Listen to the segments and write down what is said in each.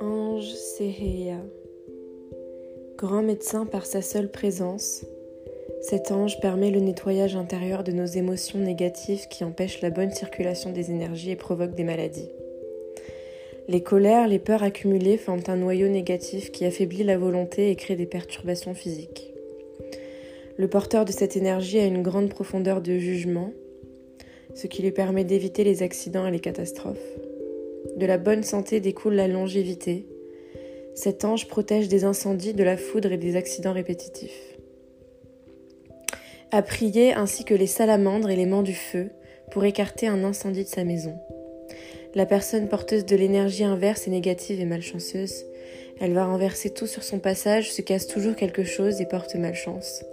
Ange Seheya, grand médecin par sa seule présence, cet ange permet le nettoyage intérieur de nos émotions négatives qui empêchent la bonne circulation des énergies et provoquent des maladies. Les colères, les peurs accumulées forment un noyau négatif qui affaiblit la volonté et crée des perturbations physiques. Le porteur de cette énergie a une grande profondeur de jugement, ce qui lui permet d'éviter les accidents et les catastrophes. De la bonne santé découle la longévité. Cet ange protège des incendies, de la foudre et des accidents répétitifs. A prier ainsi que les salamandres et les mans du feu pour écarter un incendie de sa maison. La personne porteuse de l'énergie inverse est négative et malchanceuse. Elle va renverser tout sur son passage, se casse toujours quelque chose et porte malchance.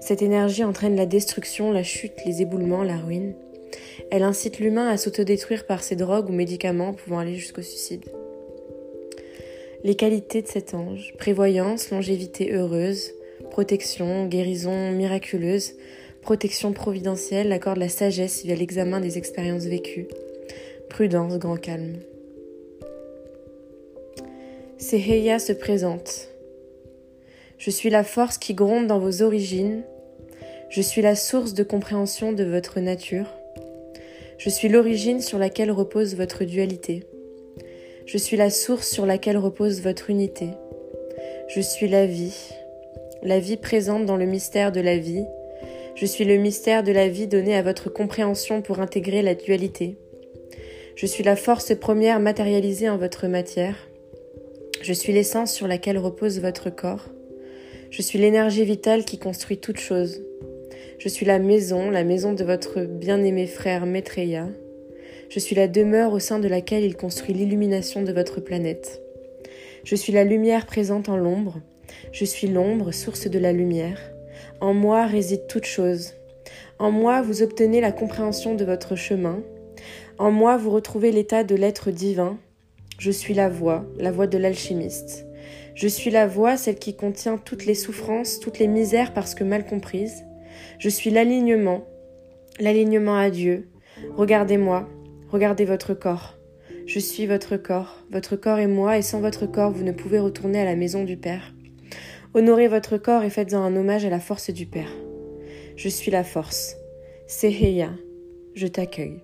Cette énergie entraîne la destruction, la chute, les éboulements, la ruine. Elle incite l'humain à s'autodétruire par ses drogues ou médicaments pouvant aller jusqu'au suicide. Les qualités de cet ange prévoyance, longévité heureuse, protection, guérison miraculeuse, protection providentielle, accorde la sagesse via l'examen des expériences vécues, prudence, grand calme. Seheya se présente. Je suis la force qui gronde dans vos origines. Je suis la source de compréhension de votre nature. Je suis l'origine sur laquelle repose votre dualité. Je suis la source sur laquelle repose votre unité. Je suis la vie, la vie présente dans le mystère de la vie. Je suis le mystère de la vie donné à votre compréhension pour intégrer la dualité. Je suis la force première matérialisée en votre matière. Je suis l'essence sur laquelle repose votre corps. Je suis l'énergie vitale qui construit toute chose. Je suis la maison, la maison de votre bien-aimé frère Maitreya. Je suis la demeure au sein de laquelle il construit l'illumination de votre planète. Je suis la lumière présente en l'ombre. Je suis l'ombre, source de la lumière. En moi réside toute chose. En moi vous obtenez la compréhension de votre chemin. En moi vous retrouvez l'état de l'être divin. Je suis la voix, la voix de l'alchimiste. Je suis la voix, celle qui contient toutes les souffrances, toutes les misères parce que mal comprises. Je suis l'alignement, l'alignement à Dieu. Regardez-moi, regardez votre corps. Je suis votre corps, votre corps est moi, et sans votre corps, vous ne pouvez retourner à la maison du Père. Honorez votre corps et faites-en un hommage à la force du Père. Je suis la force. Seheya, je t'accueille.